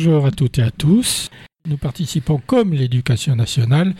Bonjour à toutes et à tous. Nous participons, comme l'éducation nationale,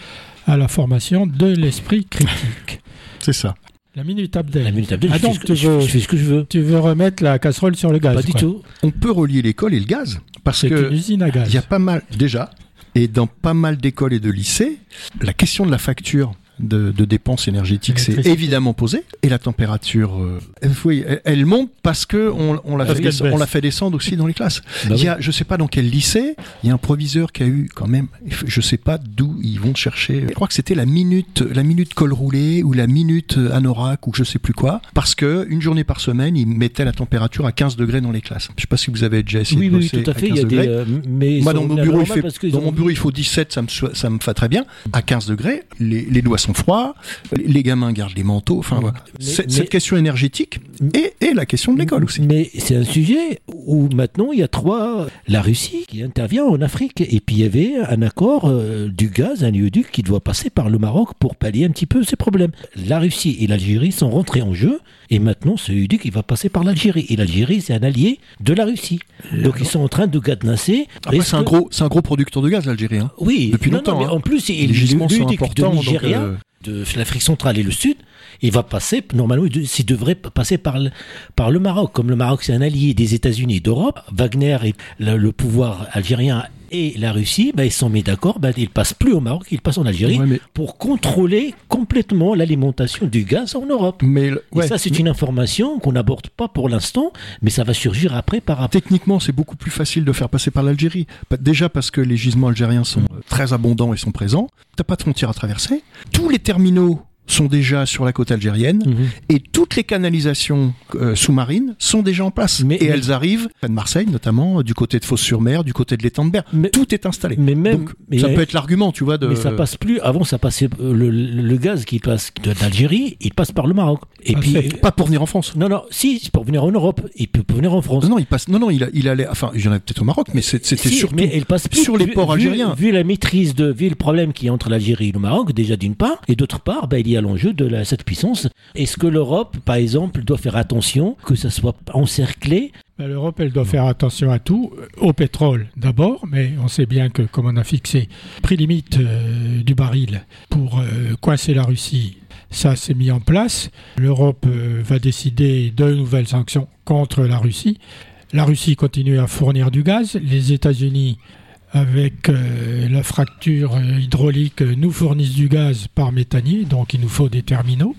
à la formation de l'esprit critique. C'est ça. La minute Abdel. La minute Abdel, Ah je, fais donc, ce que, tu veux- je fais ce que je veux. Tu veux remettre la casserole sur le gaz Pas du quoi. tout. On peut relier l'école et le gaz parce C'est une que usine à gaz. il y a pas mal déjà et dans pas mal d'écoles et de lycées, la question de la facture de, de dépenses énergétiques s'est évidemment posée et la température, euh, oui, elle, elle monte parce que on, on l'a fait, fait descendre aussi dans les classes. Bah il y a, je sais pas dans quel lycée, il y a un proviseur qui a eu quand même, je sais pas d'où ils vont chercher. Je crois que c'était la minute, la minute col roulé ou la minute anorak ou je sais plus quoi, parce que une journée par semaine, ils mettaient la température à 15 degrés dans les classes. Je sais pas si vous avez déjà essayé Oui, de oui, bosser tout à fait. 15 Il y a des. degrés. euh, mais Moi, dans mon bureau, il fait, dans mon bureau, il faut 17, ça me, ça me fait très bien. À 15 degrés, les, les doigts sont froids, les gamins gardent les manteaux, enfin, voilà. Mais- Cette- mais- Cette question énergétique et, et la question de l'école aussi. Mais c'est un sujet où maintenant il y a trois. La Russie qui intervient en Afrique. Et puis il y avait un accord euh, du gaz, un léoduc qui doit passer par le Maroc pour pallier un petit peu ces problèmes. La Russie et l'Algérie sont rentrés en jeu. Et maintenant, ce il va passer par l'Algérie. Et l'Algérie, c'est un allié de la Russie. Donc ils sont en train de cadenasser. C'est un que- gros, c'est un gros producteur de gaz, l'Algérie. hein. Oui, depuis non, longtemps, non, mais hein. en plus, il sont léoduc de donc, Nigeria, euh, de l'Afrique centrale et le Sud, il va passer, normalement, il devrait passer par le, par le Maroc. Comme le Maroc, c'est un allié des États-Unis et d'Europe, Wagner et le, le pouvoir algérien et la Russie, ben, ils sont mis d'accord, ben, ils passent plus au Maroc, ils passent en Algérie Ouais, mais, pour contrôler complètement l'alimentation du gaz en Europe. mais le- Et ça, c'est une information qu'on n'aborde pas pour l'instant, mais ça va surgir après par rapport. Techniquement, c'est beaucoup plus facile de faire passer par l'Algérie. Déjà parce que les gisements algériens sont euh, très abondants et sont présents. T'as pas de frontière à traverser. Tous les terminaux sont déjà sur la côte algérienne Mhm. et toutes les canalisations euh, sous-marines sont déjà en place. Mais- et mais- elles arrivent de Marseille, notamment, euh, du côté de Fos-sur-Mer, du côté de l'étang de Berre. Mais- Tout est installé. Mais même, Donc, mais- ça peut être l'argument, tu vois, de. Mais ça passe plus. Avant, ça passait euh, le, gaz qui passe d'Algérie, il passe par le Maroc. Et Ah, puis, Pas pour venir en France. non, non, si, c'est pour venir en Europe. Il peut venir en France. Non, non, il passe. Non, non, il, a- il allait. Enfin, il y en avait peut-être au Maroc, mais c'était Si, surtout. mais il passe plus sur les ports vu- algériens. Vu, la maîtrise de, vu le problème qui est entre l'Algérie et le Maroc, déjà d'une part, et d'autre part, ben, il y a l'enjeu de cette puissance. Est-ce que l'Europe, par exemple, doit faire attention que ça soit encerclé? Ben, L'Europe, elle doit faire attention à tout, euh, au pétrole d'abord, mais on sait bien que comme on a fixé prix limite euh, du baril pour euh, coincer la Russie, ça s'est mis en place. L'Europe va décider de nouvelles sanctions contre la Russie. La Russie continue à fournir du gaz. Les États-Unis, avec euh, la fracture euh, hydraulique, euh, nous fournissent du gaz par méthanier, donc il nous faut des terminaux.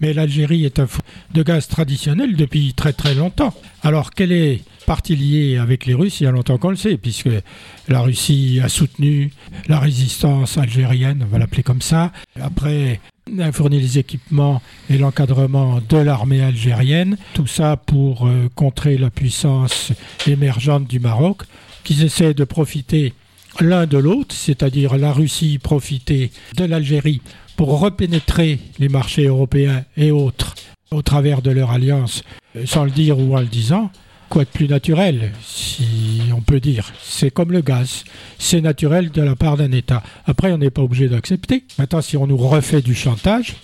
Mais l'Algérie est un fou de gaz traditionnel depuis très très longtemps. Alors quelle est partie liée avec les Russes? Il y a longtemps qu'on le sait, puisque la Russie a soutenu la résistance algérienne, on va l'appeler comme ça. Après, a fourni les équipements et l'encadrement de l'armée algérienne. Tout ça pour contrer la puissance émergente du Maroc, qu'ils essaient de profiter l'un de l'autre, c'est-à-dire la Russie profiter de l'Algérie pour repénétrer les marchés européens et autres au travers de leur alliance, euh, sans le dire ou en le disant. Quoi de plus naturel, si on peut dire C'est comme le gaz. C'est naturel de la part d'un État. Après, on n'est pas obligé d'accepter. Maintenant, si on nous refait du chantage,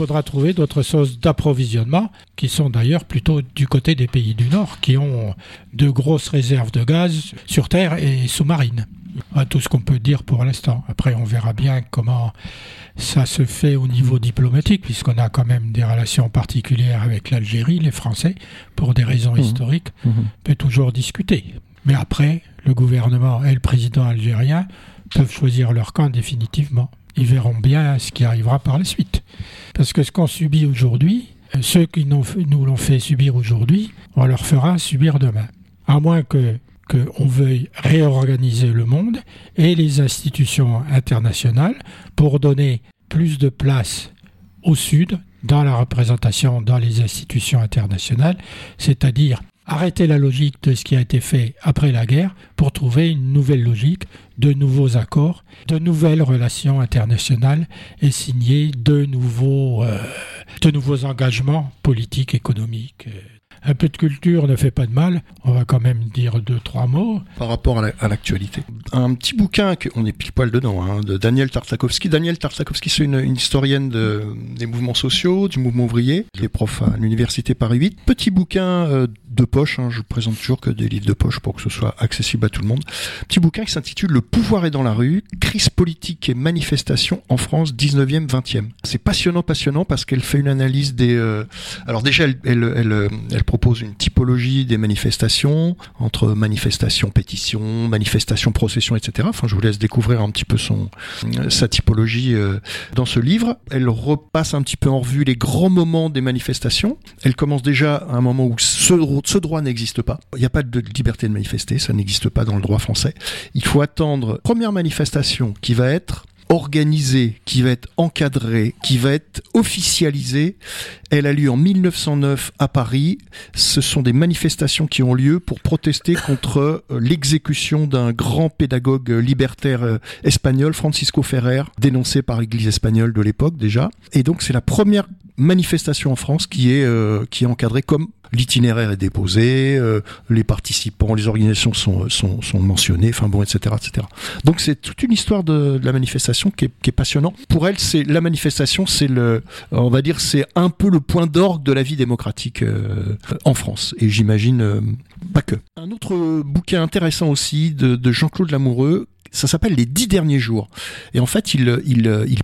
faudra trouver d'autres sources d'approvisionnement, qui sont d'ailleurs plutôt du côté des pays du Nord, qui ont de grosses réserves de gaz sur Terre et sous-marine. Voilà tout ce qu'on peut dire pour l'instant. Après, on verra bien comment ça se fait au niveau diplomatique, puisqu'on a quand même des relations particulières avec l'Algérie, les Français, pour des raisons Mhm. historiques, Mhm. on peut toujours discuter. Mais après, le gouvernement et le président algérien peuvent choisir leur camp définitivement. Ils verront bien ce qui arrivera par la suite. Parce que ce qu'on subit aujourd'hui, euh, ceux qui nous l'ont fait subir aujourd'hui, on leur fera subir demain. À moins que qu'on veuille réorganiser le monde et les institutions internationales pour donner plus de place au Sud dans la représentation dans les institutions internationales, c'est-à-dire arrêter la logique de ce qui a été fait après la guerre pour trouver une nouvelle logique, de nouveaux accords, de nouvelles relations internationales et signer de nouveaux, euh, de nouveaux engagements politiques, économiques. Un peu de culture ne fait pas de mal. On va quand même dire deux, trois mots. par rapport à la- à l'actualité. Un petit bouquin, que, on est pile poil dedans, hein, de Daniel Tartakovsky. Daniel Tartakovsky, c'est une, une historienne de- des mouvements sociaux, du mouvement ouvrier, qui est prof à l'université Paris 8. Petit bouquin euh, de poche. Hein, je présente toujours que des livres de poche pour que ce soit accessible à tout le monde. Petit bouquin qui s'intitule Le pouvoir est dans la rue, crise politique et manifestation en France 19e, 20e. C'est passionnant, passionnant parce qu'elle fait une analyse des. Euh, alors déjà, elle, elle, elle, elle, propose une typologie des manifestations entre manifestations, pétitions, manifestations, processions, etc. Enfin, je vous laisse découvrir un petit peu son sa typologie euh, dans ce livre. Elle repasse un petit peu en revue les grands moments des manifestations. Elle commence déjà à un moment où ce, droit n'existe pas. Il n'y a pas de liberté de manifester, ça n'existe pas dans le droit français. Il faut attendre première manifestation qui va être organisée, qui va être encadrée, qui va être officialisée. Elle a lieu en 1909 à Paris. Ce sont des manifestations qui ont lieu pour protester contre euh, l'exécution d'un grand pédagogue libertaire euh, espagnol, Francisco Ferrer, dénoncé par l'Église espagnole de l'époque déjà. Et donc c'est la première manifestation en France qui est euh, qui est encadrée comme l'itinéraire est déposé, les participants, les organisations sont, sont, sont mentionnés, enfin bon, etc., etc. Donc c'est toute une histoire de, la manifestation qui est, qui est passionnant. Pour elle, c'est la manifestation, c'est le, on va dire, c'est un peu le point d'orgue de la vie démocratique euh, en France. Et j'imagine euh, pas que. Un autre bouquin intéressant aussi de Jean-Claude Lamoureux ça s'appelle les dix derniers jours. Et en fait, il,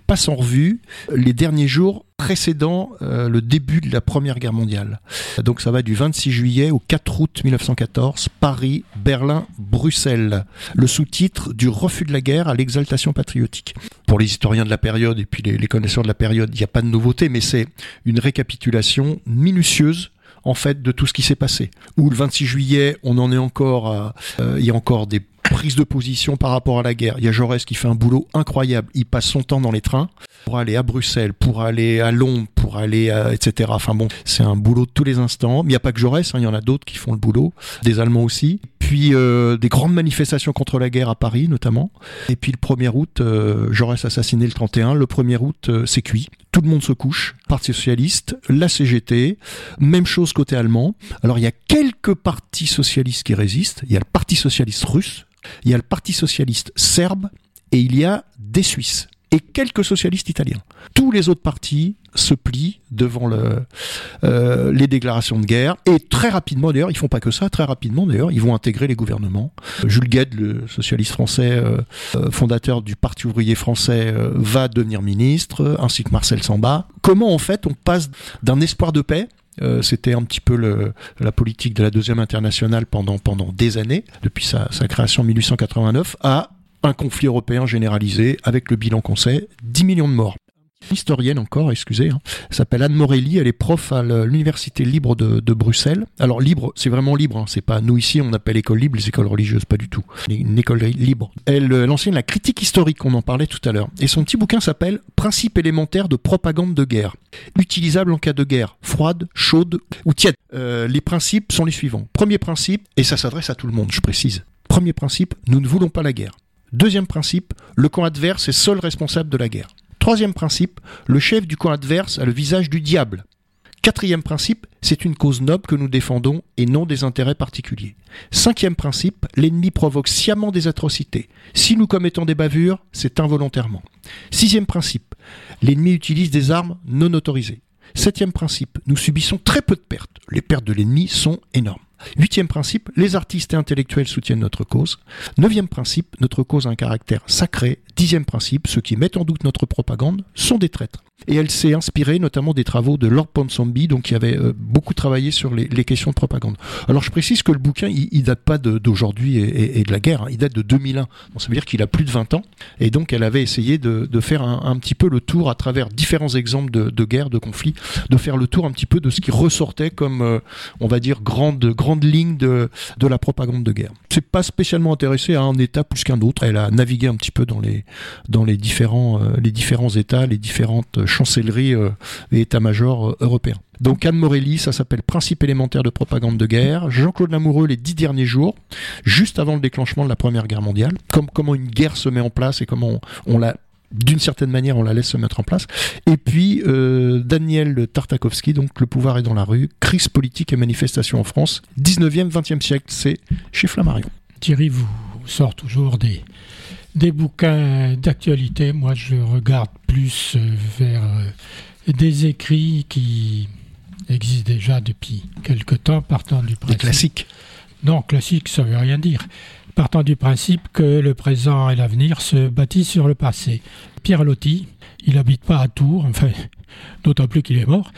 passe en revue les derniers jours précédant euh, le début de la Première Guerre mondiale. Donc ça va du 26 juillet au 4 août 1914, Paris, Berlin, Bruxelles. Le sous-titre du refus de la guerre à l'exaltation patriotique. Pour les historiens de la période et puis les, les connaisseurs de la période, il n'y a pas de nouveauté, mais c'est une récapitulation minutieuse en fait de tout ce qui s'est passé. Ou le 26 juillet, on en est encore, euh, il y a encore des prises de position par rapport à la guerre. Il y a Jaurès qui fait un boulot incroyable. Il passe son temps dans les trains pour aller à Bruxelles, pour aller à Londres, pour aller à, etc. Enfin bon, c'est un boulot de tous les instants. Mais il n'y a pas que Jaurès, hein, il y en a d'autres qui font le boulot, des Allemands aussi. Puis euh, des grandes manifestations contre la guerre à Paris notamment. Et puis le 1er août, euh, Jaurès assassiné le 31. Le 1er août, euh, c'est cuit. Tout le monde se couche. Parti socialiste, la CGT, même chose côté allemand. Alors il y a quelques partis socialistes qui résistent. Il y a le Parti socialiste russe, il y a le Parti socialiste serbe et il y a des Suisses et quelques socialistes italiens. Tous les autres partis se plient devant euh, les déclarations de guerre et très rapidement d'ailleurs, ils font pas que ça, très rapidement d'ailleurs, ils vont intégrer les gouvernements. Jules Gued, le socialiste français, euh, euh, fondateur du Parti ouvrier français, va devenir ministre, ainsi que Marcel Samba. Comment en fait on passe d'un espoir de paix euh, c'était un petit peu la politique de la deuxième internationale pendant, pendant des années, depuis sa, sa création en 1889, à un conflit européen généralisé avec le bilan qu'on sait, 10 millions de morts. Historienne encore, excusez, hein, s'appelle Anne Morelli, elle est prof à l'université libre de, Bruxelles. Alors libre, c'est vraiment libre, hein, c'est pas nous ici on appelle école libre les écoles religieuses, pas du tout. Une école libre. Elle, elle enseigne la critique historique, on en parlait tout à l'heure. Et son petit bouquin s'appelle Principes élémentaires de propagande de guerre, utilisable en cas de guerre froide, chaude ou tiède. Euh, les principes sont les suivants. Premier principe, et ça s'adresse à tout le monde, je précise. Premier principe, nous ne voulons pas la guerre. Deuxième principe, le camp adverse est seul responsable de la guerre. Troisième principe, le chef du camp adverse a le visage du diable. Quatrième principe, c'est une cause noble que nous défendons et non des intérêts particuliers. Cinquième principe, l'ennemi provoque sciemment des atrocités. Si nous commettons des bavures, c'est involontairement. Sixième principe, l'ennemi utilise des armes non autorisées. Septième principe, nous subissons très peu de pertes. Les pertes de l'ennemi sont énormes. Huitième principe, les artistes et intellectuels soutiennent notre cause. Neuvième principe, notre cause a un caractère sacré. Dixième principe, ceux qui mettent en doute notre propagande sont des traîtres. Et elle s'est inspirée notamment des travaux de Lord Ponsonby, donc qui avait euh, beaucoup travaillé sur les, questions de propagande. Alors je précise que le bouquin, il, il date pas d'aujourd'hui et, de la guerre, hein. il date de 2001. Donc ça veut dire qu'il a plus de 20 ans. Et donc elle avait essayé de, faire un, petit peu le tour à travers différents exemples de, de guerre, de conflits, de faire le tour un petit peu de ce qui ressortait comme, euh, on va dire, grande, grande ligne de, de la propagande de guerre. C'est pas spécialement intéressé à un État plus qu'un autre. Elle a navigué un petit peu dans les, euh, différents États, les différentes chancellerie euh, et état-major euh, européen. Donc Anne Morelli, ça s'appelle Principe élémentaire de propagande de guerre. Jean-Claude Lamoureux, les dix derniers jours, juste avant le déclenchement de la Première Guerre mondiale. Comme, comment une guerre se met en place et comment on la d'une certaine manière, on la laisse se mettre en place. Et puis, euh, Daniel Tartakovsky, donc Le pouvoir est dans la rue, crise politique et manifestation en France, 19e, 20e siècle, c'est chez Flammarion. Thierry vous sort toujours des, des bouquins d'actualité. Moi, je regarde plus vers des écrits qui, existe déjà depuis quelque temps, partant du Des principe. classiques. Non, classique, ça veut rien dire. Partant du principe que le présent et l'avenir se bâtissent sur le passé. Pierre Loti, il n'habite pas à Tours, enfin, d'autant plus qu'il est mort.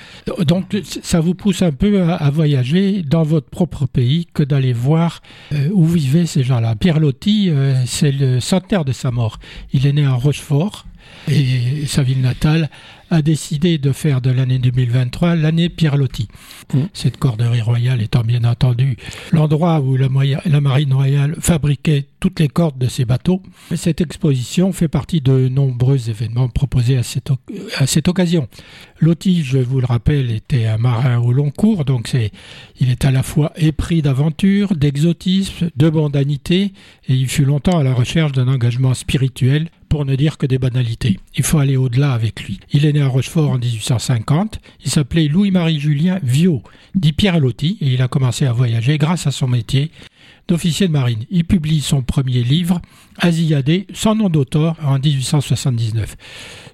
Donc, ça vous pousse un peu à, voyager dans votre propre pays que d'aller voir euh, où vivaient ces gens-là. Pierre Loti, euh, c'est le centenaire de sa mort. Il est né à Rochefort et sa ville natale a décidé de faire de l'année 2023 l'année Pierre Loti. Mm. Cette corderie royale étant bien entendu l'endroit où la marine royale fabriquait toutes les cordes de ses bateaux. Cette exposition fait partie de nombreux événements proposés à cette, occasion. Loti, je vous le rappelle, était un marin au long cours, donc c'est, il est à la fois épris d'aventure, d'exotisme, de mondanité, et il fut longtemps à la recherche d'un engagement spirituel, pour ne dire que des banalités. Il faut aller au-delà avec lui. Il est né à Rochefort en 1850, il s'appelait Louis-Marie Julien Viau, dit Pierre Loti, et il a commencé à voyager grâce à son métier d'officier de marine. Il publie son premier livre, Asiadé, sans nom d'auteur, en 1879.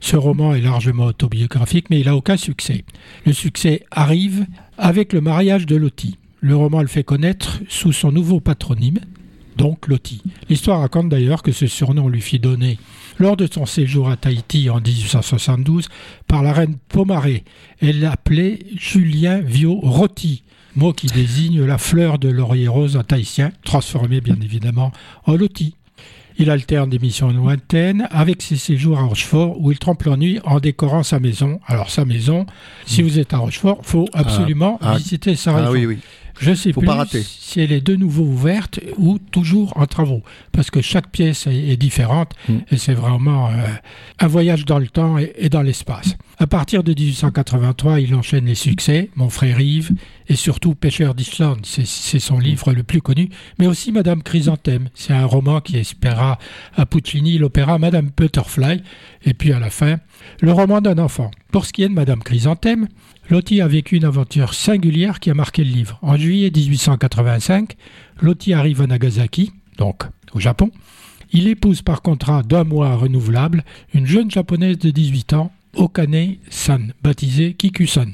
Ce roman est largement autobiographique, mais il n'a aucun succès. Le succès arrive avec le mariage de Loti. Le roman le fait connaître sous son nouveau patronyme, donc Loti. L'histoire raconte d'ailleurs que ce surnom lui fit donner lors de son séjour à Tahiti en 1872 par la reine Pomaré. Elle l'appelait Julien Viau Roti, mot qui désigne la fleur de laurier rose en tahitien, transformée bien évidemment en Loti. Il alterne des missions lointaines avec ses séjours à Rochefort où il trompe l'ennui en décorant sa maison. Alors sa maison, si vous êtes à Rochefort, faut absolument ah, visiter sa région. Ah oui, oui. Je sais Faut plus pas rater. si elle est de nouveau ouverte ou toujours en travaux, parce que chaque pièce est, est différente Mm. et c'est vraiment euh, un voyage dans le temps et, et dans l'espace. À partir de 1883, il enchaîne les succès, Mon frère Yves et surtout Pêcheur d'Islande, c'est son livre le plus connu, mais aussi Madame Chrysanthème, c'est un roman qui espéra à Puccini l'opéra Madame Butterfly, et puis à la fin, le roman d'un enfant. Pour ce qui est de Madame Chrysanthème, Loti a vécu une aventure singulière qui a marqué le livre. En juillet 1885, Loti arrive à Nagasaki, donc au Japon. Il épouse par contrat d'un mois renouvelable une jeune japonaise de 18 ans, Okane-san, baptisée Kiku-san.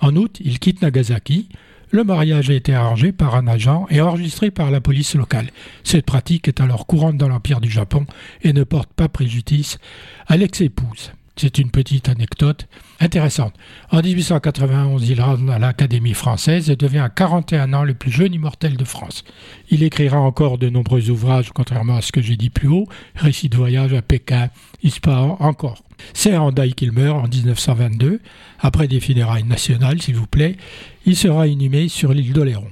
En août, il quitte Nagasaki. Le mariage a été arrangé par un agent et enregistré par la police locale. Cette pratique est alors courante dans l'Empire du Japon et ne porte pas préjudice à l'ex-épouse. C'est une petite anecdote intéressante. En 1891, il rentre à l'Académie française et devient à 41 ans le plus jeune immortel de France. Il écrira encore de nombreux ouvrages, contrairement à ce que j'ai dit plus haut, récits de voyage à Pékin, Ispahan, encore. C'est à Hendaye qu'il meurt en 1922, après des funérailles nationales, s'il vous plaît. Il sera inhumé sur l'île d'Oléron.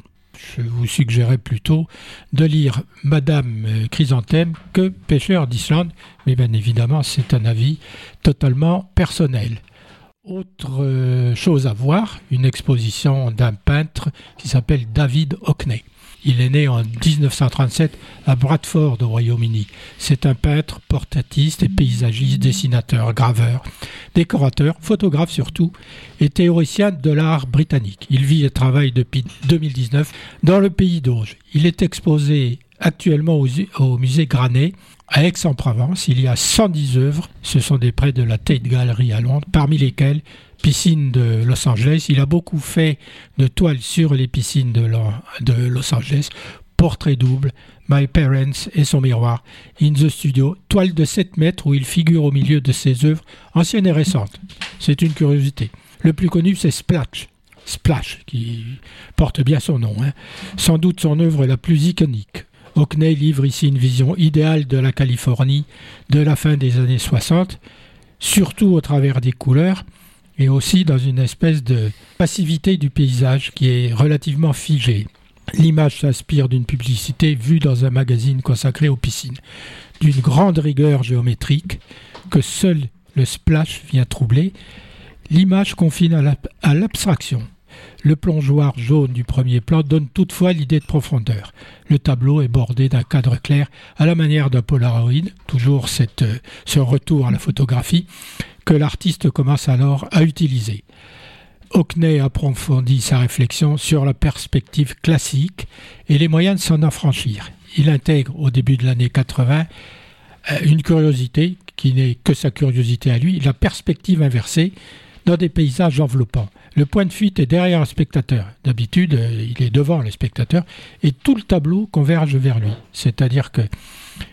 Je vous suggérerais plutôt de lire Madame euh, Chrysanthème que Pêcheur d'Islande, mais bien évidemment, c'est un avis totalement personnel. Autre euh, chose à voir, une exposition d'un peintre qui s'appelle David Hockney. Il est né en 1937 à Bradford au Royaume-Uni. C'est un peintre, portraitiste et paysagiste, dessinateur, graveur, décorateur, photographe surtout, et théoricien de l'art britannique. Il vit et travaille depuis 2019 dans le pays d'Auge. Il est exposé actuellement au, musée Granet à Aix-en-Provence. Il y a 110 œuvres. Ce sont des prêts de la Tate Gallery à Londres, parmi lesquelles piscine de Los Angeles. Il a beaucoup fait de toiles sur les piscines de, Los Angeles. Portrait double, My Parents et son miroir, In the Studio, toile de 7 mètres où il figure au milieu de ses œuvres anciennes et récentes. C'est une curiosité. Le plus connu, c'est Splash. Splash, qui porte bien son nom. Hein. Sans doute son œuvre la plus iconique. Hockney livre ici une vision idéale de la Californie de la fin des années 60, surtout au travers des couleurs, et aussi dans une espèce de passivité du paysage qui est relativement figée. L'image s'inspire d'une publicité vue dans un magazine consacré aux piscines, d'une grande rigueur géométrique que seul le splash vient troubler. L'image confine à l'abstraction. Le plongeoir jaune du premier plan donne toutefois l'idée de profondeur. Le tableau est bordé d'un cadre clair à la manière d'un Polaroid, toujours cette, ce retour à la photographie, que l'artiste commence alors à utiliser. Hockney approfondit sa réflexion sur la perspective classique et les moyens de s'en affranchir. Il intègre au début de l'année 80 une curiosité qui n'est que sa curiosité à lui, la perspective inversée, dans des paysages enveloppants. Le point de fuite est derrière un spectateur. D'habitude, euh, il est devant le spectateur et tout le tableau converge vers lui. C'est-à-dire que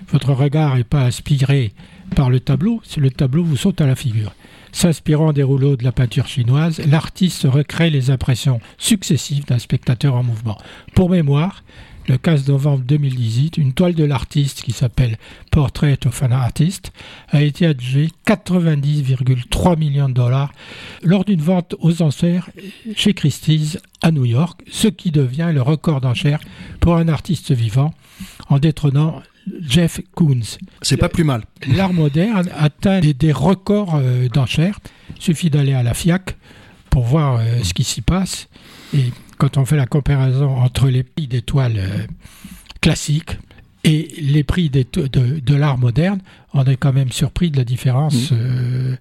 votre regard n'est pas inspiré par le tableau, le tableau vous saute à la figure. S'inspirant des rouleaux de la peinture chinoise, l'artiste recrée les impressions successives d'un spectateur en mouvement. Pour mémoire, le 15 novembre 2018, une toile de l'artiste qui s'appelle Portrait of an Artist a été adjugée 90,3 millions de dollars lors d'une vente aux enchères chez Christie's à New York, ce qui devient le record d'enchères pour un artiste vivant en détrônant Jeff Koons. C'est pas plus mal. L'art moderne atteint des, records euh, d'enchères. Il suffit d'aller à la FIAC pour voir euh, ce qui s'y passe. Et quand on fait la comparaison entre les prix des toiles euh, classiques et les prix de, de l'art moderne, on est quand même surpris de la différence. Euh,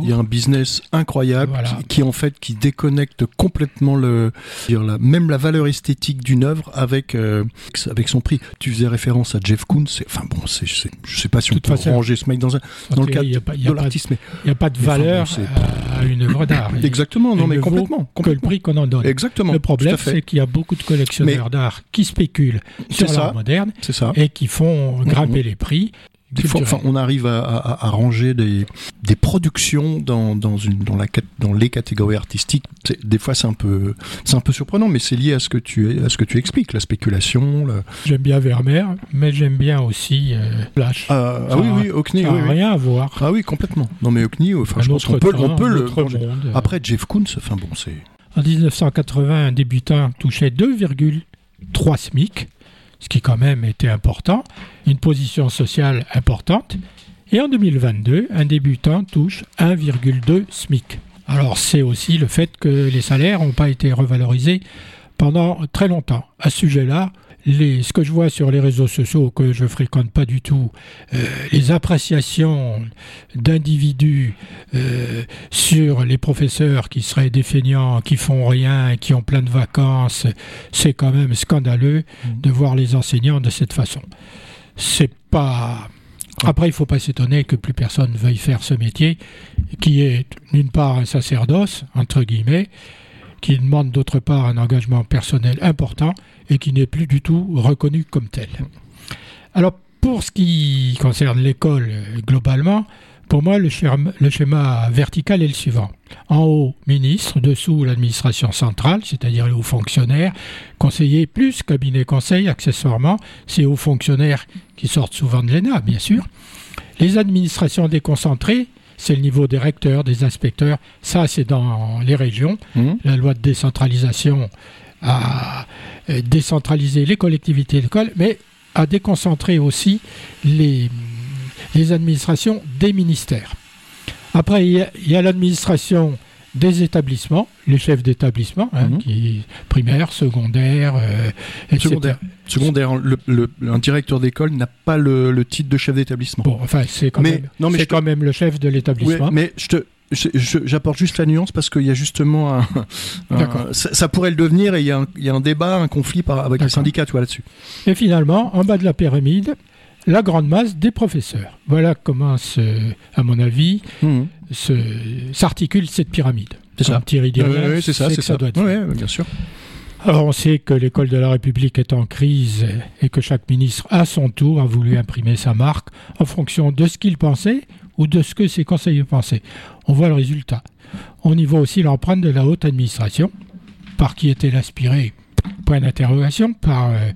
il y a un business incroyable qui, en fait qui déconnecte complètement le, la, même la valeur esthétique d'une œuvre avec euh, avec son prix. Tu faisais référence à Jeff Koons, enfin bon, c'est, je sais pas si on peut ranger ce mec dans un dans le cadre de l'artiste, mais il n'y a pas de valeur à, une œuvre d'art. Exactement, non mais complètement, que le prix qu'on en donne. Exactement. Le problème, c'est qu'il y a beaucoup de collectionneurs d'art qui spéculent sur l'art moderne et qui font grimper les prix on arrive à, ranger des, productions dans, une, dans, la, dans les catégories artistiques. Des fois, c'est un peu, c'est un peu surprenant, mais c'est lié à ce que tu, à ce que tu expliques, la spéculation. J'aime bien Vermeer, mais j'aime bien aussi euh, Flash. Ah, ah oui, oui, Hockney, oui, rien à voir. Ah oui, complètement. Non, mais Hockney, enfin, je pense qu'on peut, on peut le. Après, Jeff Koons, enfin bon, c'est. En 1980, un débutant touchait 2,3 SMIC ce qui quand même était important, une position sociale importante. Et en 2022, un débutant touche 1,2 SMIC. Alors c'est aussi le fait que les salaires n'ont pas été revalorisés pendant très longtemps. À ce sujet-là, ce que je vois sur les réseaux sociaux que je fréquente pas du tout, euh, les appréciations d'individus euh, sur les professeurs qui seraient des feignants, qui font rien, qui ont plein de vacances, c'est quand même scandaleux mmh. de voir les enseignants de cette façon. C'est pas après, il ne faut pas s'étonner que plus personne veuille faire ce métier, qui est d'une part un sacerdoce, entre guillemets, qui demande d'autre part un engagement personnel important et qui n'est plus du tout reconnu comme tel. Alors, pour ce qui concerne l'école globalement, pour moi, le schéma, vertical est le suivant. En haut, ministre, dessous, l'administration centrale, c'est-à-dire les hauts fonctionnaires, conseillers plus cabinet conseil, accessoirement, ces hauts fonctionnaires qui sortent souvent de l'ENA, bien sûr. Les administrations déconcentrées, c'est le niveau des recteurs, des inspecteurs. Ça, c'est dans les régions. Mmh. La loi de décentralisation a euh, décentralisé les collectivités d'école, mais a déconcentré aussi les, les administrations des ministères. Après, il y a l'administration des établissements, les chefs d'établissement, hein, mhm. qui primaire, secondaire, euh, Secondaire, secondaire le, un directeur d'école n'a pas le, titre de chef d'établissement. Bon, enfin, c'est quand, même, non, mais quand même le chef de l'établissement. mais je te, J'apporte juste la nuance parce qu'il y a justement un, ça, pourrait le devenir et il y, a un, il y a un débat, un conflit par, avec les syndicats là-dessus. Et finalement, en bas de la pyramide, la grande masse des professeurs. Voilà comment, à mon avis, mmh. s'articule cette pyramide. C'est ça. Oui, c'est ça, c'est ça. Doit être bien sûr. Alors on sait que l'école de la République est en crise et que chaque ministre, à son tour, a voulu imprimer sa marque en fonction de ce qu'il pensait ou de ce que ses conseillers pensaient. On voit le résultat. On y voit aussi l'empreinte de la haute administration, par qui était inspiré point d'interrogation par, euh,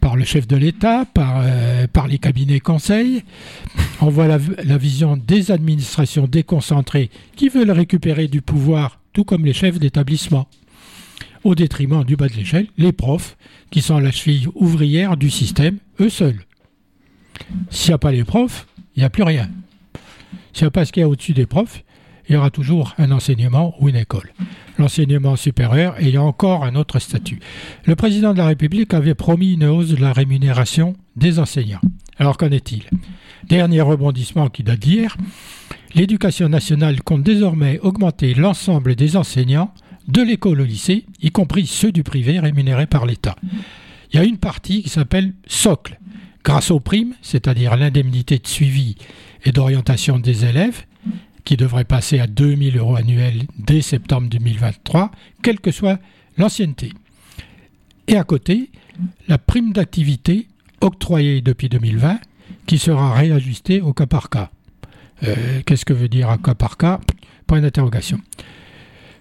par le chef de l'État, par, euh, par les cabinets conseils. On voit la, la, vision des administrations déconcentrées qui veulent récupérer du pouvoir, tout comme les chefs d'établissement, au détriment du bas de l'échelle, les profs, qui sont la cheville ouvrière du système, eux seuls. S'il n'y a pas les profs, il n'y a plus rien. S'il n'y a pas ce qu'il y a au-dessus des profs, il y aura toujours un enseignement ou une école. L'enseignement supérieur ayant encore un autre statut. Le président de la République avait promis une hausse de la rémunération des enseignants. Alors qu'en est-il? Dernier rebondissement qui date d'hier, l'éducation nationale compte désormais augmenter l'ensemble des enseignants de l'école au lycée, y compris ceux du privé rémunérés par l'État. Il y a une partie qui s'appelle socle. Grâce aux primes, c'est-à-dire l'indemnité de suivi et d'orientation des élèves, qui devrait passer à 2000 euros annuels dès septembre 2023, quelle que soit l'ancienneté. Et à côté, la prime d'activité octroyée depuis 2020 qui sera réajustée au cas par cas. Euh, qu'est-ce que veut dire un cas par cas? Point d'interrogation.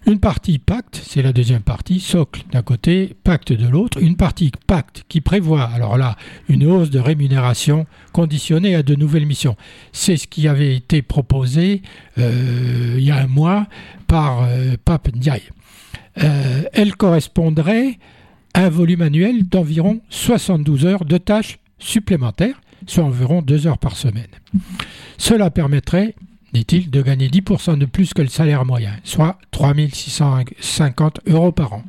Une partie pacte, c'est la deuxième partie, socle d'un côté, pacte de l'autre. Une partie pacte qui prévoit, alors là, une hausse de rémunération conditionnée à de nouvelles missions. C'est ce qui avait été proposé euh, il y a un mois par euh, Pape Ndiaye. Euh, elle correspondrait à un volume annuel d'environ 72 heures de tâches supplémentaires, soit environ 2 heures par semaine. Cela permettrait dit-il, de gagner 10% de plus que le salaire moyen, soit 3650 euros par an.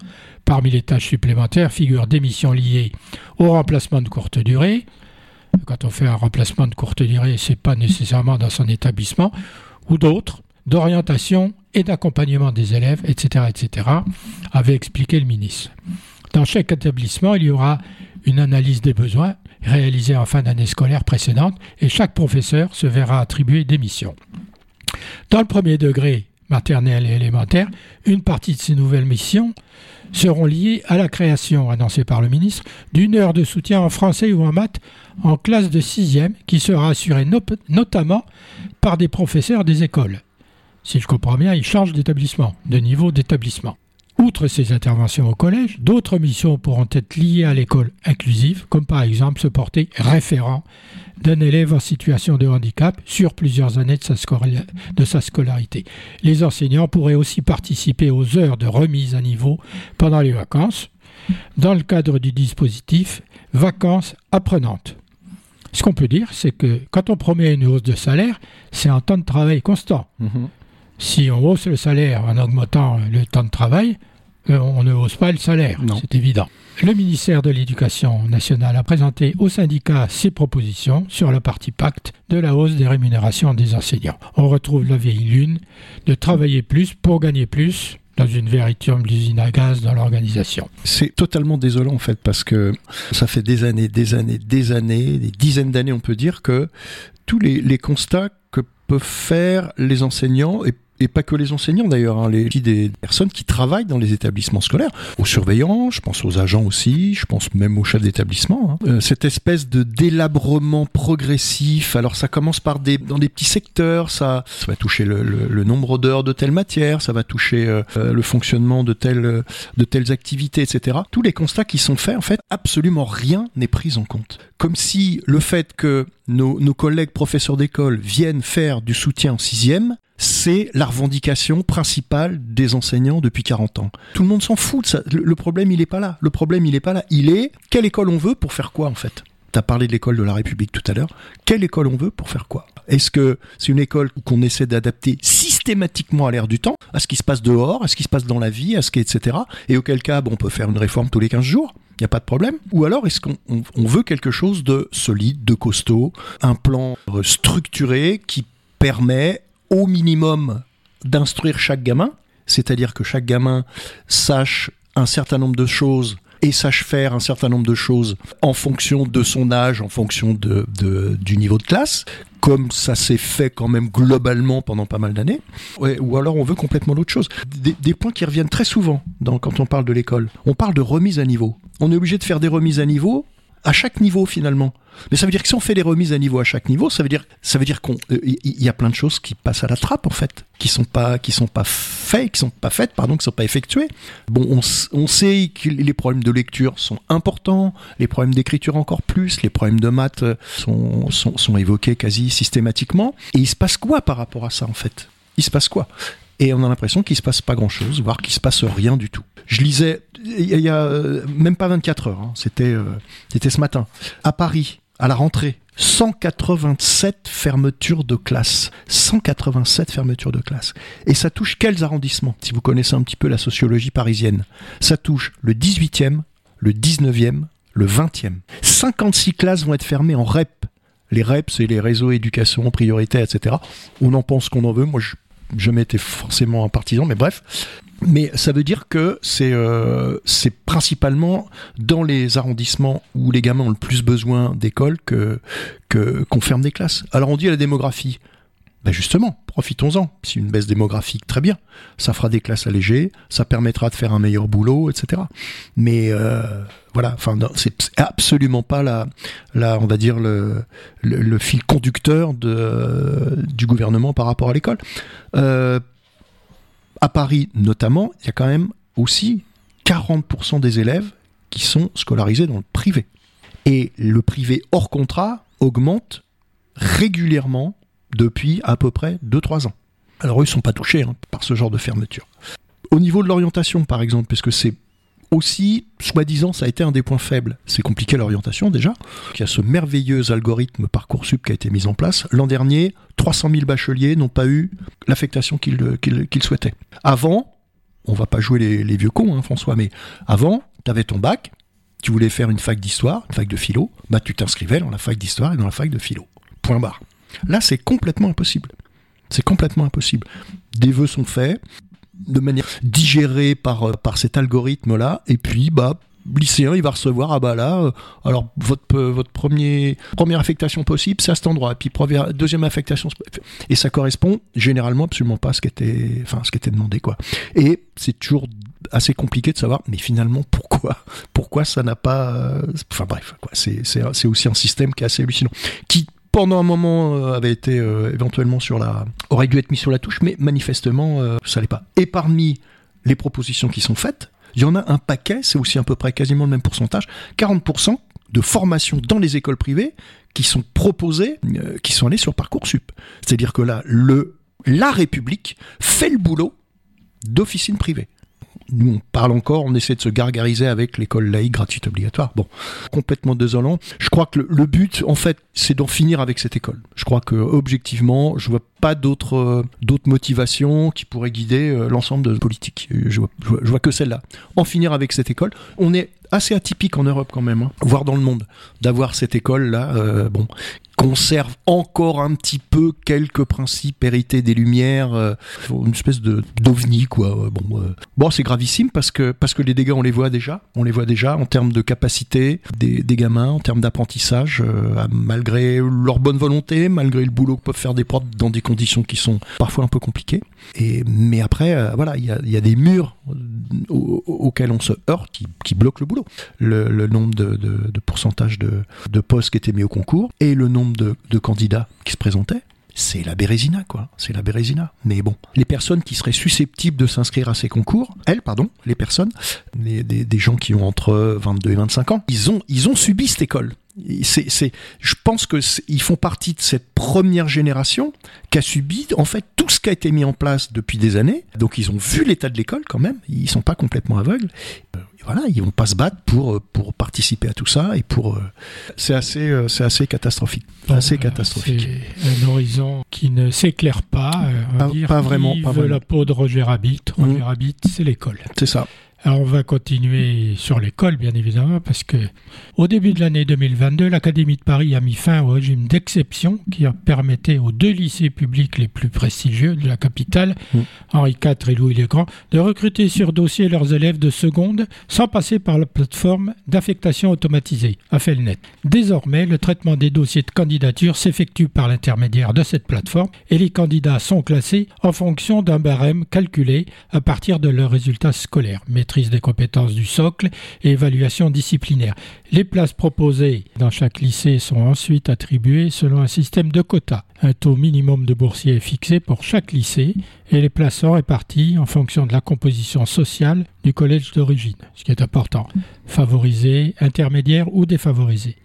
Parmi les tâches supplémentaires figurent des missions liées au remplacement de courte durée. Quand on fait un remplacement de courte durée, ce n'est pas nécessairement dans son établissement, ou d'autres, d'orientation et d'accompagnement des élèves, etc., etc., avait expliqué le ministre. Dans chaque établissement, il y aura une analyse des besoins réalisée en fin d'année scolaire précédente et chaque professeur se verra attribuer des missions. Dans le premier degré maternel et élémentaire, une partie de ces nouvelles missions seront liées à la création, annoncée par le ministre, d'une heure de soutien en français ou en maths en classe de sixième qui sera assurée notamment par des professeurs des écoles. Si je comprends bien, ils changent d'établissement, de niveau d'établissement. Outre ces interventions au collège, d'autres missions pourront être liées à l'école inclusive, comme par exemple se porter référent d'un élève en situation de handicap sur plusieurs années de sa, scolarité. Les enseignants pourraient aussi participer aux heures de remise à niveau pendant les vacances, dans le cadre du dispositif Vacances apprenantes. Ce qu'on peut dire, c'est que quand on promet une hausse de salaire, c'est un temps de travail constant. Mm-hmm. Si on hausse le salaire en augmentant le temps de travail, euh, on ne hausse pas le salaire, c'est évident. Le ministère de l'Éducation nationale a présenté au syndicat ses propositions sur la partie pacte de la hausse des rémunérations des enseignants. On retrouve la vieille lune de travailler plus pour gagner plus dans une véritable usine à gaz dans l'organisation. C'est totalement désolant en fait parce que ça fait des années, des années, des années, des dizaines d'années on peut dire que tous les, les constats que peuvent faire les enseignants et et pas que les enseignants d'ailleurs, hein, les des personnes qui travaillent dans les établissements scolaires, aux surveillants, je pense aux agents aussi, je pense même aux chefs d'établissement. Hein. Euh, cette espèce de délabrement progressif, alors ça commence par des dans des petits secteurs, ça, ça va toucher le, le, nombre d'heures de telle matière, ça va toucher euh, euh, le fonctionnement de telles de telles activités, etc. Tous les constats qui sont faits, en fait, absolument rien n'est pris en compte. Comme si le fait que nos, nos collègues professeurs d'école viennent faire du soutien en sixième c'est la revendication principale des enseignants depuis 40 ans. Tout le monde s'en fout de ça. Le, problème, il n'est pas là. Le problème, il n'est pas là. Il est quelle école on veut pour faire quoi, en fait? Tu as parlé de l'école de la République tout à l'heure. Quelle école on veut pour faire quoi? Est-ce que c'est une école qu'on essaie d'adapter systématiquement à l'ère du temps, à ce qui se passe dehors, à ce qui se passe dans la vie, à ce qui, etc. Et auquel cas, on peut faire une réforme tous les 15 jours il n'y a pas de problème. Ou alors est-ce qu'on veut quelque chose de solide, de costaud, un plan structuré qui permet au minimum d'instruire chaque gamin, c'est-à-dire que chaque gamin sache un certain nombre de choses et sache faire un certain nombre de choses en fonction de son âge, en fonction de, du niveau de classe, comme ça s'est fait quand même globalement pendant pas mal d'années, ou alors on veut complètement l'autre chose. Des, points qui reviennent très souvent dans, quand on parle de l'école. On parle de remise à niveau. On est obligé de faire des remises à niveau à chaque niveau finalement. Mais ça veut dire que si on fait des remises à niveau à chaque niveau, ça veut dire, ça veut dire qu'on, il euh, y a plein de choses qui passent à la trappe en fait, qui sont pas, qui sont pas faites, qui sont pas faites, pardon, qui sont pas effectuées. Bon, on, on sait que les problèmes de lecture sont importants, les problèmes d'écriture encore plus, les problèmes de maths sont, sont, sont évoqués quasi systématiquement. Et il se passe quoi par rapport à ça en fait? Il se passe quoi? Et on a l'impression qu'il se passe pas grand chose, voire qu'il se passe rien du tout. Je lisais il y a euh, même pas 24 heures, hein. c'était euh, c'était ce matin à Paris à la rentrée. 187 fermetures de classes. 187 fermetures de classes. Et ça touche quels arrondissements Si vous connaissez un petit peu la sociologie parisienne? Ça touche le 18e, le 19e, le 20e. 56 classes vont être fermées en REP. Les REP, c'est les réseaux éducation prioritaire, etc. On en pense qu'on en veut. Moi, je jamais été forcément un partisan, mais bref. Mais ça veut dire que c'est euh, c'est principalement dans les arrondissements où les gamins ont le plus besoin d'école que qu'on ferme des classes. Alors on dit à la démographie. Ben justement, profitons-en. C'est une baisse démographique, très bien. Ça fera des classes allégées, ça permettra de faire un meilleur boulot, etc. Mais euh, voilà, enfin, c'est absolument pas la, la, on va dire le, fil conducteur du gouvernement par rapport à l'école. Euh, à Paris, notamment, il y a quand même aussi 40% des élèves qui sont scolarisés dans le privé. Et le privé hors contrat augmente régulièrement depuis à peu près 2-3 ans. Alors eux, ils ne sont pas touchés hein, par ce genre de fermeture. Au niveau de l'orientation, par exemple, puisque c'est aussi, soi-disant, ça a été un des points faibles. C'est compliqué l'orientation déjà. Il y a ce merveilleux algorithme Parcoursup qui a été mis en place. L'an dernier, 300 000 bacheliers n'ont pas eu l'affectation qu'ils souhaitaient. Avant, on va pas jouer les, vieux cons, hein, François, mais avant, tu avais ton bac, tu voulais faire une fac d'histoire, une fac de philo, bah tu t'inscrivais dans la fac d'histoire et dans la fac de philo. Point barre. Là, c'est complètement impossible. C'est complètement impossible. Des vœux sont faits de manière digérée par, euh, par cet algorithme-là, et puis, bah, lycéen, il va recevoir, ah bah là, euh, alors votre, euh, votre premier, première affectation possible, c'est à cet endroit, et puis deuxième affectation, et ça correspond généralement absolument pas à ce qui était, enfin, ce qui était demandé, quoi. Et c'est toujours assez compliqué de savoir, mais finalement, pourquoi, pourquoi ça n'a pas, enfin bref, quoi, c'est, c'est aussi un système qui est assez hallucinant, qui pendant un moment euh, avait été euh, éventuellement sur la aurait dû être mis sur la touche, mais manifestement euh, ça l'est pas. Et parmi les propositions qui sont faites, il y en a un paquet, c'est aussi à peu près quasiment le même pourcentage, 40% de formations dans les écoles privées qui sont proposées, qui sont allées sur Parcoursup. C'est-à-dire que là, le, la République fait le boulot d'officine privée nous on parle encore, on essaie de se gargariser avec l'école laïque gratuite obligatoire. Bon, complètement désolant. Je crois que le, but, en fait, c'est d'en finir avec cette école. Je crois que objectivement, je vois pas d'autres euh, motivations qui pourraient guider euh, l'ensemble de la politique. Je vois, vois, que celle-là. En finir avec cette école. On est assez atypique en Europe quand même, hein, voire dans le monde, d'avoir cette école là, euh, bon, conserve encore un petit peu quelques principes hérités des Lumières, euh, une espèce de d'ovni quoi. Bon, euh, bon c'est gravissime parce que parce que les dégâts on les voit déjà, on les voit déjà en termes de capacité des, gamins, en termes d'apprentissage, euh, malgré leur bonne volonté, malgré le boulot que peuvent faire des profs dans des conditions qui sont parfois un peu compliquées. Et mais après voilà, il y a, y a, des murs auxquels on se heurte qui, qui bloquent le boulot. Le, le nombre de, de, de pourcentage de, de postes qui étaient mis au concours et le nombre de, candidats qui se présentaient, c'est la Bérésina, quoi. C'est la Bérésina. Mais bon, les personnes qui seraient susceptibles de s'inscrire à ces concours, elles, pardon, les personnes, des, gens qui ont entre 22 et 25 ans, ils ont, ils ont subi cette école. C'est, c'est, je pense que ils font partie de cette première génération qui a subi en fait tout ce qui a été mis en place depuis des années. Donc ils ont vu l'état de l'école quand même. Ils sont pas complètement aveugles voilà, ils vont pas se battre pour euh, pour participer à tout ça et pour euh, c'est assez euh, c'est assez catastrophique, assez catastrophique. un horizon qui ne s'éclaire pas. pas, pas, vraiment. Pas la peau de Roger Rabbit. Roger mmh. Rabbit, c'est l'école. C'est ça. Alors on va continuer sur l'école, bien évidemment, parce que au début de l'année 2022, l'Académie de Paris a mis fin au régime d'exception qui permettait aux deux lycées publics les plus prestigieux de la capitale, mm. Henri IV et Louis le Grand, de recruter sur dossier leurs élèves de seconde sans passer par la plateforme d'affectation automatisée, AFELNET. Désormais, le traitement des dossiers de candidature s'effectue par l'intermédiaire de cette plateforme et les candidats sont classés en fonction d'un barème calculé à partir de leurs résultats scolaires des compétences du socle et évaluation disciplinaire. Les places proposées dans chaque lycée sont ensuite attribuées selon un système de quotas. Un taux minimum de boursiers est fixé pour chaque lycée et les places sont réparties en fonction de la composition sociale du collège d'origine, ce qui est important, favorisé, intermédiaire ou défavorisé.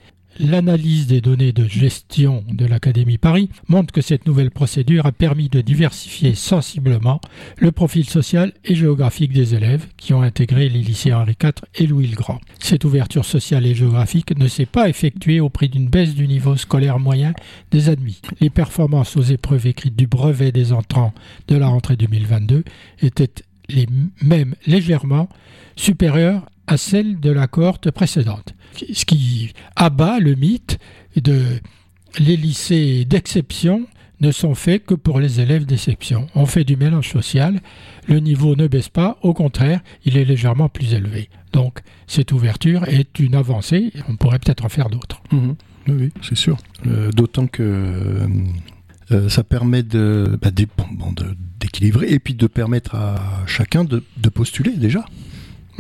L'analyse des données de gestion de l'Académie Paris montre que cette nouvelle procédure a permis de diversifier sensiblement le profil social et géographique des élèves qui ont intégré les lycées Henri IV et Louis le Grand. Cette ouverture sociale et géographique ne s'est pas effectuée au prix d'une baisse du niveau scolaire moyen des admis. Les performances aux épreuves écrites du brevet des entrants de la rentrée 2022 étaient les mêmes légèrement supérieures à celles de la cohorte précédente ce qui abat le mythe de les lycées d'exception ne sont faits que pour les élèves d'exception. On fait du mélange social, le niveau ne baisse pas, au contraire, il est légèrement plus élevé. Donc cette ouverture est une avancée, on pourrait peut-être en faire d'autres. Mhm. Oui, c'est sûr. Euh, d'autant que Euh, ça permet de, bah, bon, de- d'équilibrer et puis de permettre à chacun de, de postuler déjà.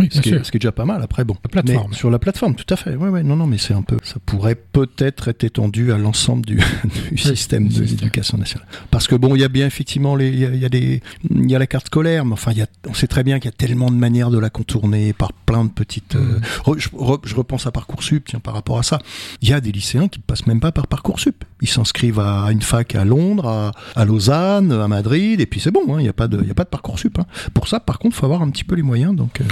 Oui, Ce qui, est, sûr. ce qui est déjà pas mal après bon La plateforme. Mais sur la plateforme tout à fait ouais ouais non non mais c'est un peu ça pourrait peut-être être étendu à l'ensemble du, du système de l'éducation nationale parce que bon il y a bien effectivement les il y a, il y a des il y a la carte scolaire mais enfin il y a on sait très bien qu'il y a tellement de manières de la contourner par plein de petites euh, Mm. re- je, re- je repense à parcoursup tiens par rapport à ça il y a des lycéens qui passent même pas par parcoursup ils s'inscrivent à une fac à Londres à, à Lausanne à Madrid et puis c'est bon hein, il y a pas de il y a pas de parcoursup hein. pour ça par contre faut avoir un petit peu les moyens donc euh,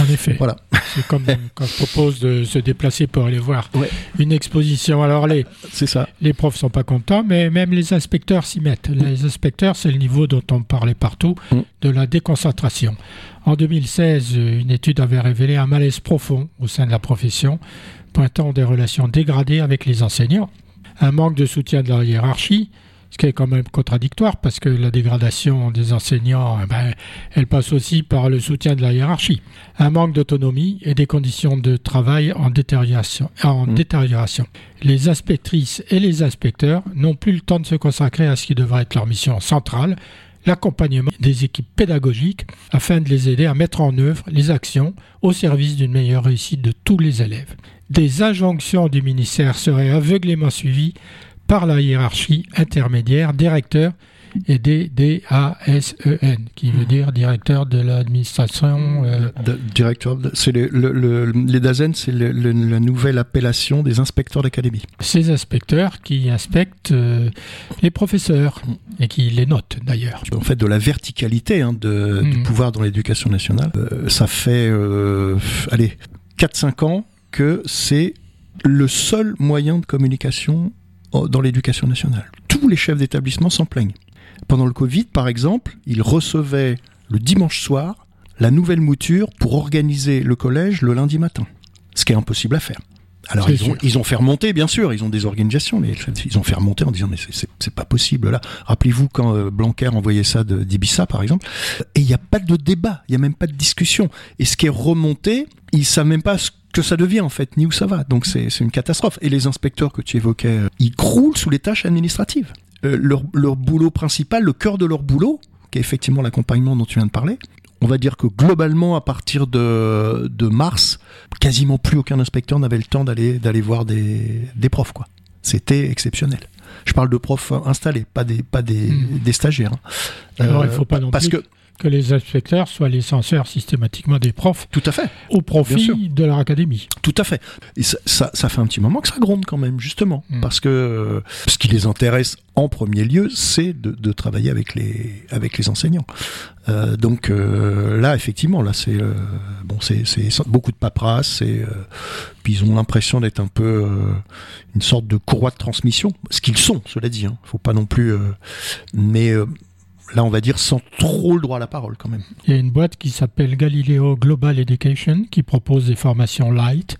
En effet. voilà C'est comme quand je propose de se déplacer pour aller voir Ouais. une exposition. Alors les, c'est ça les profs sont pas contents, mais même les inspecteurs s'y mettent. Les inspecteurs, c'est le niveau dont on parlait partout, Mm. de la déconcentration. En 2016, une étude avait révélé un malaise profond au sein de la profession, pointant des relations dégradées avec les enseignants, un manque de soutien de la hiérarchie, ce qui est quand même contradictoire parce que la dégradation des enseignants, eh ben, elle passe aussi par le soutien de la hiérarchie. Un manque d'autonomie et des conditions de travail en détérioration. En Mm. détérioration. Les inspectrices et les inspecteurs n'ont plus le temps de se consacrer à ce qui devrait être leur mission centrale, l'accompagnement des équipes pédagogiques afin de les aider à mettre en œuvre les actions au service d'une meilleure réussite de tous les élèves. Des injonctions du ministère seraient aveuglément suivies par la hiérarchie intermédiaire des recteurs et des DASEN, qui veut dire directeur de l'administration. euh, directeur, c'est le, le- le- les DAZEN, c'est la nouvelle appellation des inspecteurs d'académie. ces inspecteurs qui inspectent euh, les professeurs et qui les notent d'ailleurs. En fait, de la verticalité hein, de, du Mhm. pouvoir dans l'éducation nationale. Euh, ça fait, euh, allez, 4-5 ans que c'est le seul moyen de communication dans l'éducation nationale. Tous les chefs d'établissement s'en plaignent. Pendant le Covid, par exemple, ils recevaient le dimanche soir la nouvelle mouture pour organiser le collège le lundi matin. Ce qui est impossible à faire. Alors ils ont, sûr. ils ont fait remonter, bien sûr, ils ont des organisations, les chefs, ils ont fait remonter en disant mais c'est- pas possible là. Rappelez-vous quand euh, Blanquer envoyait ça d'Ibiza par exemple, et il n'y a pas de débat, il n'y a même pas de discussion. Et ce qui est remonté, ils savent même pas ce que ça devient en fait, ni où ça va. Donc c'est une catastrophe. Et les inspecteurs que tu évoquais, euh, ils croulent sous les tâches administratives. Euh, leur, leur boulot principal, le cœur de leur boulot, qui est effectivement l'accompagnement dont tu viens de parler, on va dire que globalement, à partir de, de mars, quasiment plus aucun inspecteur n'avait le temps d'aller d'aller voir des, des profs. quoi. C'était exceptionnel. Je parle de profs installés, pas des, pas des, des stagiaires. hein. Alors, Euh, il ne faut pas non parce plus que, que les inspecteurs soient les censeurs systématiquement des profs tout à fait, au profit de leur académie. tout à fait. Et ça, ça, ça fait un petit moment que ça gronde quand même, justement, Mhm. parce que euh, ce qui les intéresse en premier lieu, c'est de, de travailler avec les, avec les enseignants. Euh, donc euh, là, effectivement, là, c'est euh, bon, c'est beaucoup de paperasse, euh, puis ils ont l'impression d'être un peu euh, une sorte de courroie de transmission, ce qu'ils sont, cela dit. Hein, faut pas non plus, euh, mais euh, là, on va dire sans trop le droit à la parole quand même. Il y a une boîte qui s'appelle Galileo Global Education qui propose des formations light,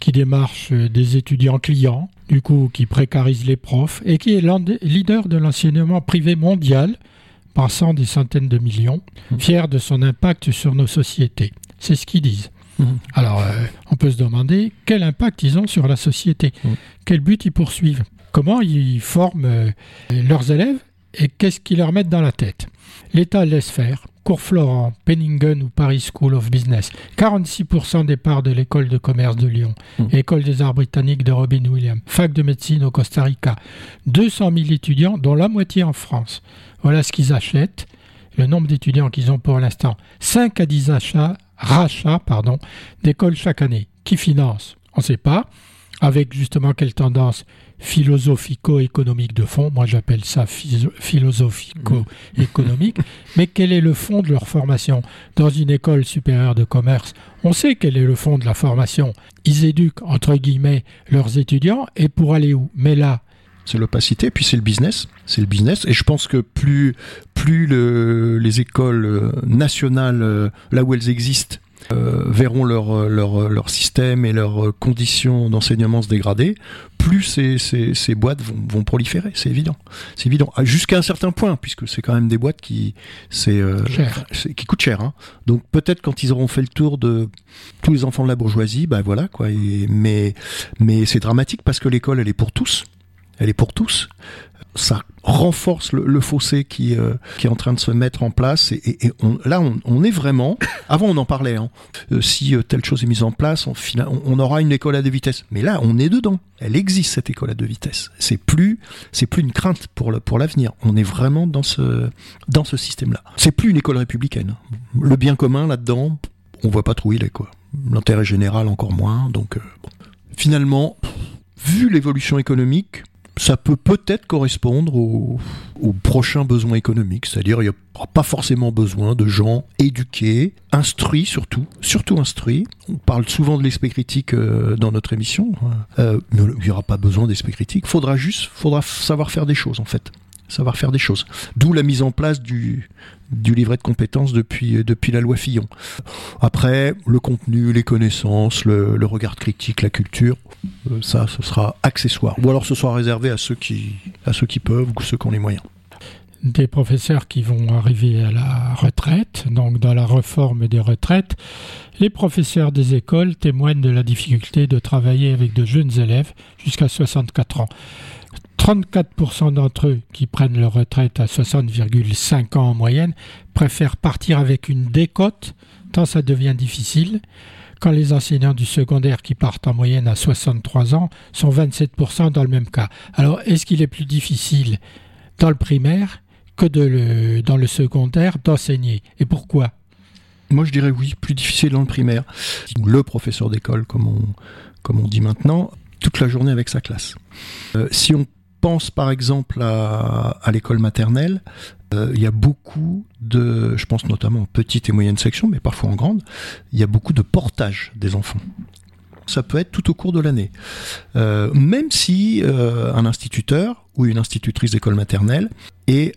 qui démarche des étudiants clients, du coup qui précarise les profs et qui est leader de l'enseignement privé mondial, passant des centaines de millions, Mhm. fier de son impact sur nos sociétés. C'est ce qu'ils disent. Mhm. Alors, euh, on peut se demander quel impact ils ont sur la société, Mhm. quel but ils poursuivent, comment ils forment euh, leurs élèves et qu'est-ce qu'ils leur mettent dans la tête. L'État laisse faire. Cours Florent, Penningen ou Paris School of Business. 46% des parts de l'école de commerce de Lyon, Mhm. école des arts britanniques de Robin Williams, fac de médecine au Costa Rica. 200 000 étudiants, dont la moitié en France. Voilà ce qu'ils achètent. Le nombre d'étudiants qu'ils ont pour l'instant. 5 à 10 achats, rachats pardon, d'écoles chaque année. Qui finance On ne sait pas. Avec justement quelle tendance philosophico-économique de fond, moi j'appelle ça philosophico-économique, mais quel est le fond de leur formation? Dans une école supérieure de commerce, on sait quel est le fond de la formation. Ils éduquent, entre guillemets, leurs étudiants, et pour aller où? Mais là, c'est l'opacité, puis c'est le business, c'est le business. Et je pense que plus plus le- les écoles euh, nationales, euh, là où elles existent, euh, verront leur, euh, leur euh, leur système et leurs conditions d'enseignement se dégrader, plus ces, ces, ces boîtes vont, vont proliférer. C'est évident, c'est évident. Ah, Jusqu'à un certain point, puisque c'est quand même des boîtes qui c'est euh, qui coûtent cher. Hein. Donc peut-être quand ils auront fait le tour de tous les enfants de la bourgeoisie, bah voilà quoi. Et- mais mais c'est dramatique parce que l'école elle est pour tous. Elle est pour tous. Ça renforce le, fossé qui, euh, qui est en train de se mettre en place. Et, là, on, est vraiment. Avant, on en parlait. Hein. Euh, si euh, telle chose est mise en place, on, aura une école à deux vitesses. Mais là, on est dedans. Elle existe cette école à deux vitesses. C'est plus, c'est plus une crainte pour l'avenir. On est vraiment dans ce, système-là. C'est plus une école républicaine. Le bien commun là-dedans, on voit pas trop où il est. L'intérêt général encore moins. Donc, finalement, vu l'évolution économique, ça peut peut-être correspondre aux, prochains besoins économiques, c'est-à-dire il n'y a pas forcément besoin de gens éduqués, instruits surtout, surtout instruits. On parle souvent de l'esprit critique euh, dans notre émission, euh, il n'y aura pas besoin d'esprit critique. Faudra juste, faudra savoir faire des choses en fait savoir faire des choses. D'où la mise en place du, du livret de compétences depuis, depuis la loi Fillon. Après, le contenu, les connaissances, le, regard critique, la culture, euh, ça, ce sera accessoire. Ou alors ce sera réservé à ceux qui, à ceux qui peuvent ou ceux qui ont les moyens des professeurs qui vont arriver à la retraite, donc dans la réforme des retraites, les professeurs des écoles témoignent de la difficulté de travailler avec de jeunes élèves jusqu'à 64 ans. 34% d'entre eux qui prennent leur retraite à 60,5 ans en moyenne préfèrent partir avec une décote tant ça devient difficile, quand les enseignants du secondaire qui partent en moyenne à 63 ans sont 27% dans le même cas. Alors est-ce qu'il est plus difficile dans le primaire que dans le secondaire d'enseigner? Et pourquoi? Moi je dirais oui, plus difficile dans le primaire. Le professeur d'école, comme on, comme on dit maintenant, toute la journée avec sa classe. Euh, si on pense par exemple à, l'école maternelle, euh, il y a beaucoup de, je pense notamment en petite et moyenne section, mais parfois en grande, il y a beaucoup de portage des enfants. Ça peut être tout au cours de l'année. Euh, même si euh, un instituteur ou une institutrice d'école maternelle est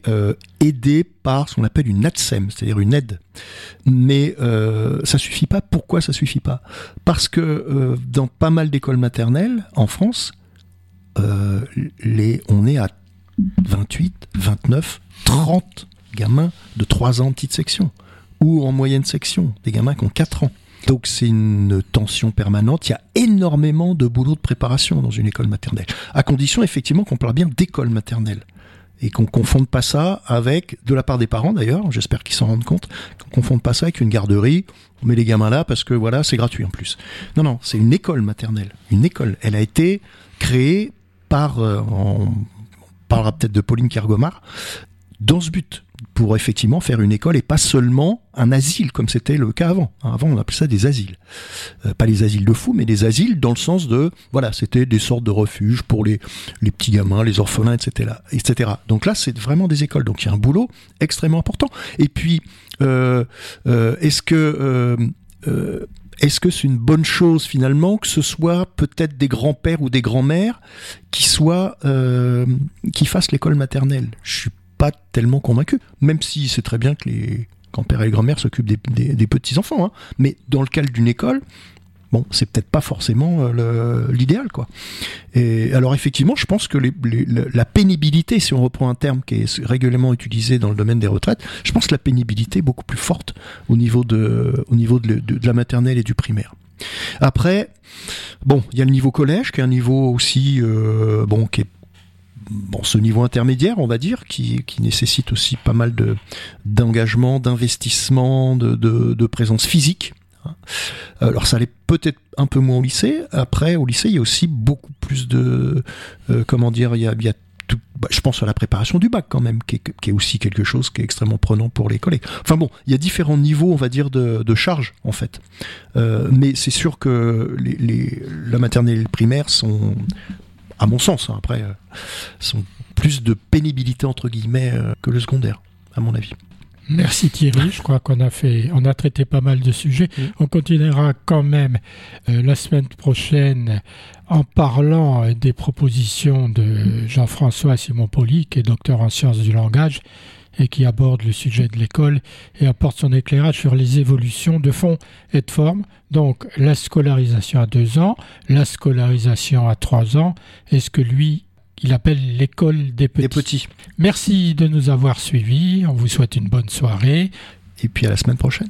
aidé par ce qu'on appelle une ATSEM, c'est-à-dire une aide. Mais ça suffit pas. Pourquoi ça suffit pas? Parce que dans pas mal d'écoles maternelles en France, euh, les, on est à 28, 29, 30 gamins de 3 ans de petite section, ou en moyenne section, des gamins qui ont 4 ans. Donc c'est une tension permanente. Il y a énormément de boulot de préparation dans une école maternelle, à condition effectivement qu'on parle bien d'école maternelle et qu'on confonde pas ça avec, de la part des parents d'ailleurs, j'espère qu'ils s'en rendent compte, qu'on confonde pas ça avec une garderie. On met les gamins là parce que voilà, c'est gratuit en plus. Non, non, c'est une école maternelle, une école. Elle a été créée euh, on parlera peut-être de Pauline Kergomar, dans ce but, pour effectivement faire une école et pas seulement un asile comme c'était le cas avant. Hein, avant, on appelait ça des asiles. Euh, pas les asiles de fous, mais des asiles dans le sens de, voilà, c'était des sortes de refuges pour les, les petits gamins, les orphelins, etc., etc. Donc là, c'est vraiment des écoles. Donc il y a un boulot extrêmement important. Et puis, euh, est-ce que est-ce que c'est une bonne chose finalement que ce soit peut-être des grands-pères ou des grands-mères qui soient euh, qui fassent l'école maternelle? Je suis pas tellement convaincu, même si c'est très bien que les grands-pères et les grands-mères s'occupent des, petits enfants, hein. mais dans le cadre d'une école, bon, c'est peut-être pas forcément euh, l'idéal, quoi. Et alors effectivement, je pense que la pénibilité, si on reprend un terme qui est régulièrement utilisé dans le domaine des retraites, je pense que la pénibilité est beaucoup plus forte au niveau de, au niveau de, la maternelle et du primaire. Après, bon, il y a le niveau collège, qui est un niveau aussi, euh, bon, qui est bon, ce niveau intermédiaire, on va dire, qui, qui nécessite aussi pas mal de d'engagement, d'investissement, de, de, présence physique. Hein. Alors ça allait peut-être un peu moins au lycée. Après, au lycée, il y a aussi beaucoup plus de, euh, comment dire, y a, bah, je pense à la préparation du bac quand même, qui est, aussi quelque chose qui est extrêmement prenant pour les collègues. Enfin bon, il y a différents niveaux, on va dire, de, charge en fait. Euh, mais c'est sûr que la maternelle et le primaire sont, à mon sens, hein, après, euh, sont plus de pénibilité entre guillemets que le secondaire, à mon avis. Merci Thierry, je crois qu'on a fait, on a traité pas mal de sujets. On continuera quand même euh, la semaine prochaine en parlant des propositions de Jean-François Simon-Poli, qui est docteur en sciences du langage et qui aborde le sujet de l'école et apporte son éclairage sur les évolutions de fond et de forme. Donc la scolarisation à deux ans, la scolarisation à trois ans, est-ce que lui il appelle l'école des petits. des petits. Merci de nous avoir suivis. On vous souhaite une bonne soirée. Et puis à la semaine prochaine.